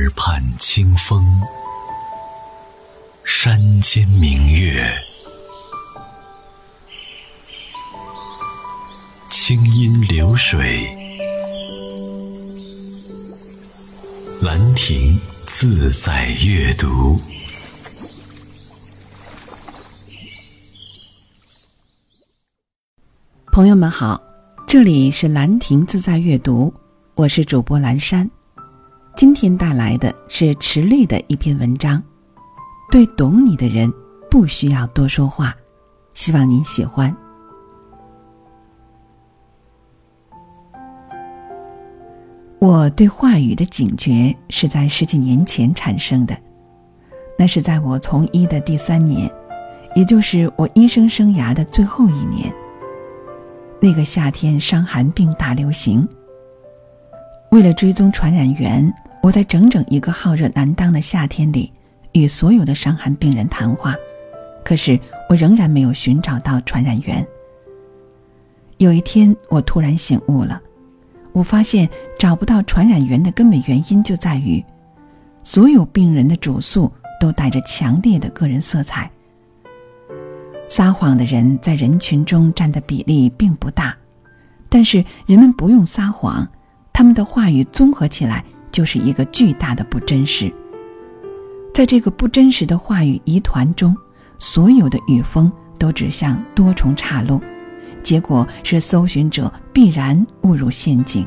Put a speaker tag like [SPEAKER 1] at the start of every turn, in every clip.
[SPEAKER 1] 耳畔清风，山间明月，清音流水，兰亭自在阅读。
[SPEAKER 2] 朋友们好，这里是兰亭自在阅读，我是主播兰山。今天带来的是池莉的一篇文章，对懂你的人不需要多说话，希望您喜欢。我对话语的警觉是在十几年前产生的，那是在我从医的第三年，也就是我医生生涯的最后一年。那个夏天，伤寒病大流行。为了追踪传染源，我在整整一个好热难当的夏天里，与所有的伤寒病人谈话，可是我仍然没有寻找到传染源。有一天，我突然醒悟了，我发现找不到传染源的根本原因就在于，所有病人的主诉都带着强烈的个人色彩。撒谎的人在人群中占的比例并不大，但是人们不用撒谎，他们的话语综合起来就是一个巨大的不真实。在这个不真实的话语疑团中，所有的语风都指向多重岔路，结果是搜寻者必然误入陷阱。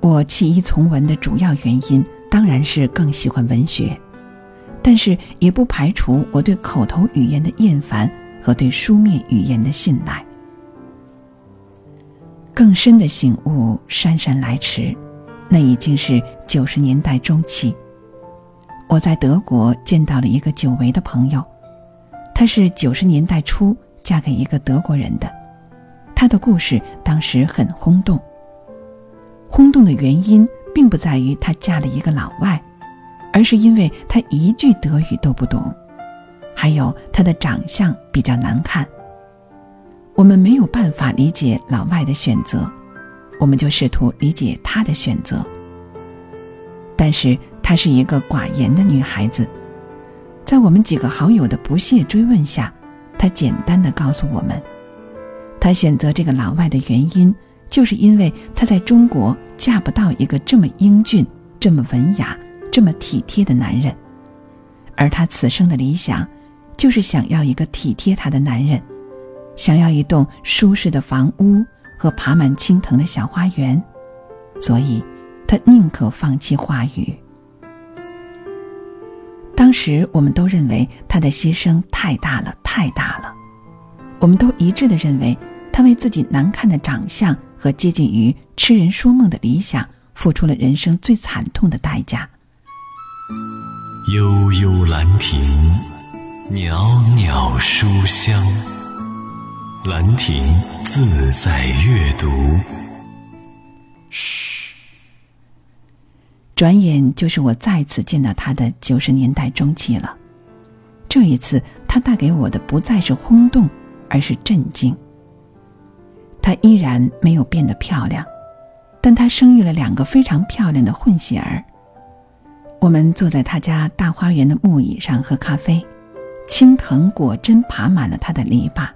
[SPEAKER 2] 我弃医从文的主要原因当然是更喜欢文学。但是也不排除我对口头语言的厌烦和对书面语言的信赖。更深的醒悟姗姗来迟，那已经是九十年代中期。我在德国见到了一个久违的朋友，她是九十年代初嫁给一个德国人的，她的故事当时很轰动。轰动的原因并不在于她嫁了一个老外。而是因为她一句德语都不懂，还有她的长相比较难看。我们没有办法理解老外的选择，我们就试图理解他的选择。但是她是一个寡言的女孩子，在我们几个好友的不懈追问下，她简单的告诉我们，她选择这个老外的原因，就是因为她在中国嫁不到一个这么英俊、这么文雅。这么体贴的男人，而她此生的理想，就是想要一个体贴她的男人，想要一栋舒适的房屋和爬满青藤的小花园，所以，他宁可放弃话语。当时我们都认为他的牺牲太大了，太大了，我们都一致的认为，他为自己难看的长相和接近于痴人说梦的理想，付出了人生最惨痛的代价。
[SPEAKER 1] 悠悠兰亭，袅袅书香。兰亭自在阅读。
[SPEAKER 2] 嘘。转眼就是我再次见到他的九十年代中期了。这一次，他带给我的不再是轰动，而是震惊。她依然没有变得漂亮，但她生育了两个非常漂亮的混血儿。我们坐在他家大花园的木椅上喝咖啡，青藤果真爬满了他的篱笆。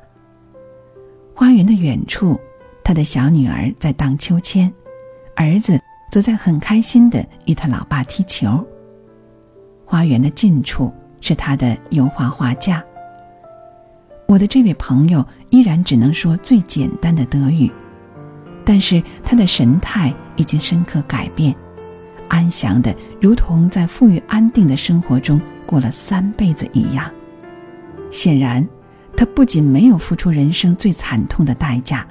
[SPEAKER 2] 花园的远处，他的小女儿在荡秋千，儿子则在很开心的与他老爸踢球。花园的近处是他的油画画架。我的这位朋友依然只能说最简单的德语，但是他的神态已经深刻改变。安详的，如同在富裕安定的生活中过了三辈子一样。显然，他不仅没有付出人生最惨痛的代价，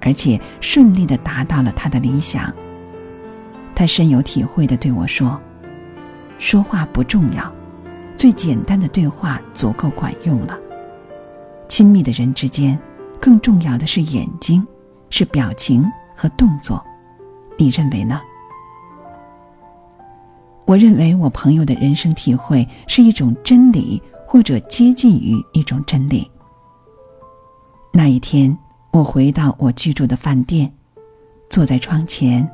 [SPEAKER 2] 而且顺利的达到了他的理想。他深有体会的对我说：“说话不重要，最简单的对话足够管用了。亲密的人之间，更重要的是眼睛，是表情和动作。你认为呢？”我认为我朋友的人生体会是一种真理，或者接近于一种真理。那一天，我回到我居住的饭店，坐在窗前，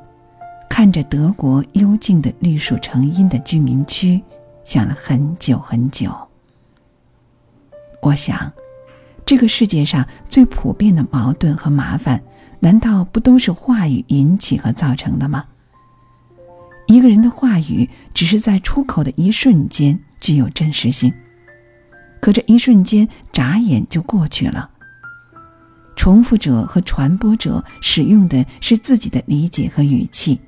[SPEAKER 2] 看着德国幽静的绿树成荫的居民区，想了很久很久。我想，这个世界上最普遍的矛盾和麻烦，难道不都是话语引起和造成的吗？一个人的话语，只是在出口的一瞬间具有真实性，可这一瞬间眨眼就过去了。重复者和传播者使用的是自己的理解和语气，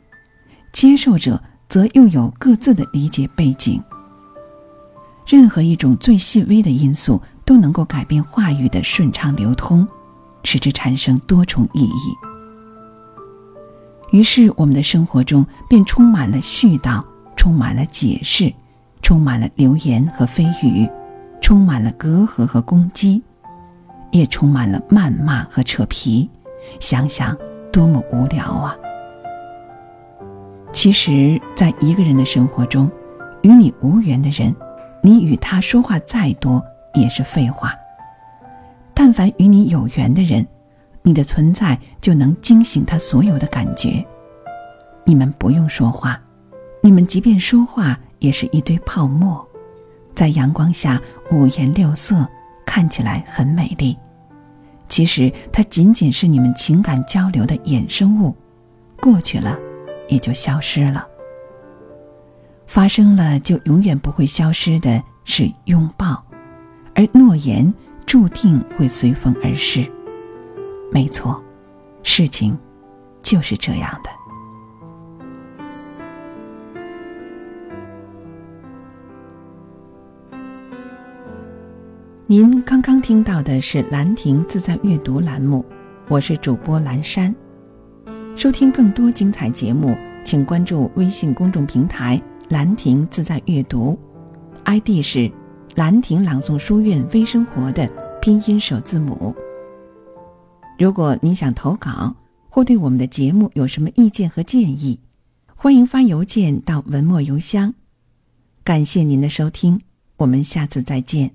[SPEAKER 2] 接受者则又有各自的理解背景。任何一种最细微的因素都能够改变话语的顺畅流通，使之产生多重意义。于是，我们的生活中便充满了絮叨，充满了解释，充满了流言和蜚语，充满了隔阂和攻击。也充满了谩骂和扯皮，想想多么无聊啊！其实，在一个人的生活中，与你无缘的人，你与他说话再多也是废话；但凡与你有缘的人，你的存在就能惊醒他所有的感觉。你们不用说话，你们即便说话，也是一堆泡沫，在阳光下五颜六色。看起来很美丽，其实它仅仅是你们情感交流的衍生物，过去了，也就消失了。发生了就永远不会消失的是拥抱，而诺言注定会随风而逝。没错，事情就是这样的。您刚刚听到的是兰亭自在阅读栏目，我是主播兰山。收听更多精彩节目，请关注微信公众平台“兰亭自在阅读 ”，ID 是“兰亭朗诵书院微生活”的拼音首字母。如果您想投稿或对我们的节目有什么意见和建议，欢迎发邮件到文末邮箱。感谢您的收听，我们下次再见。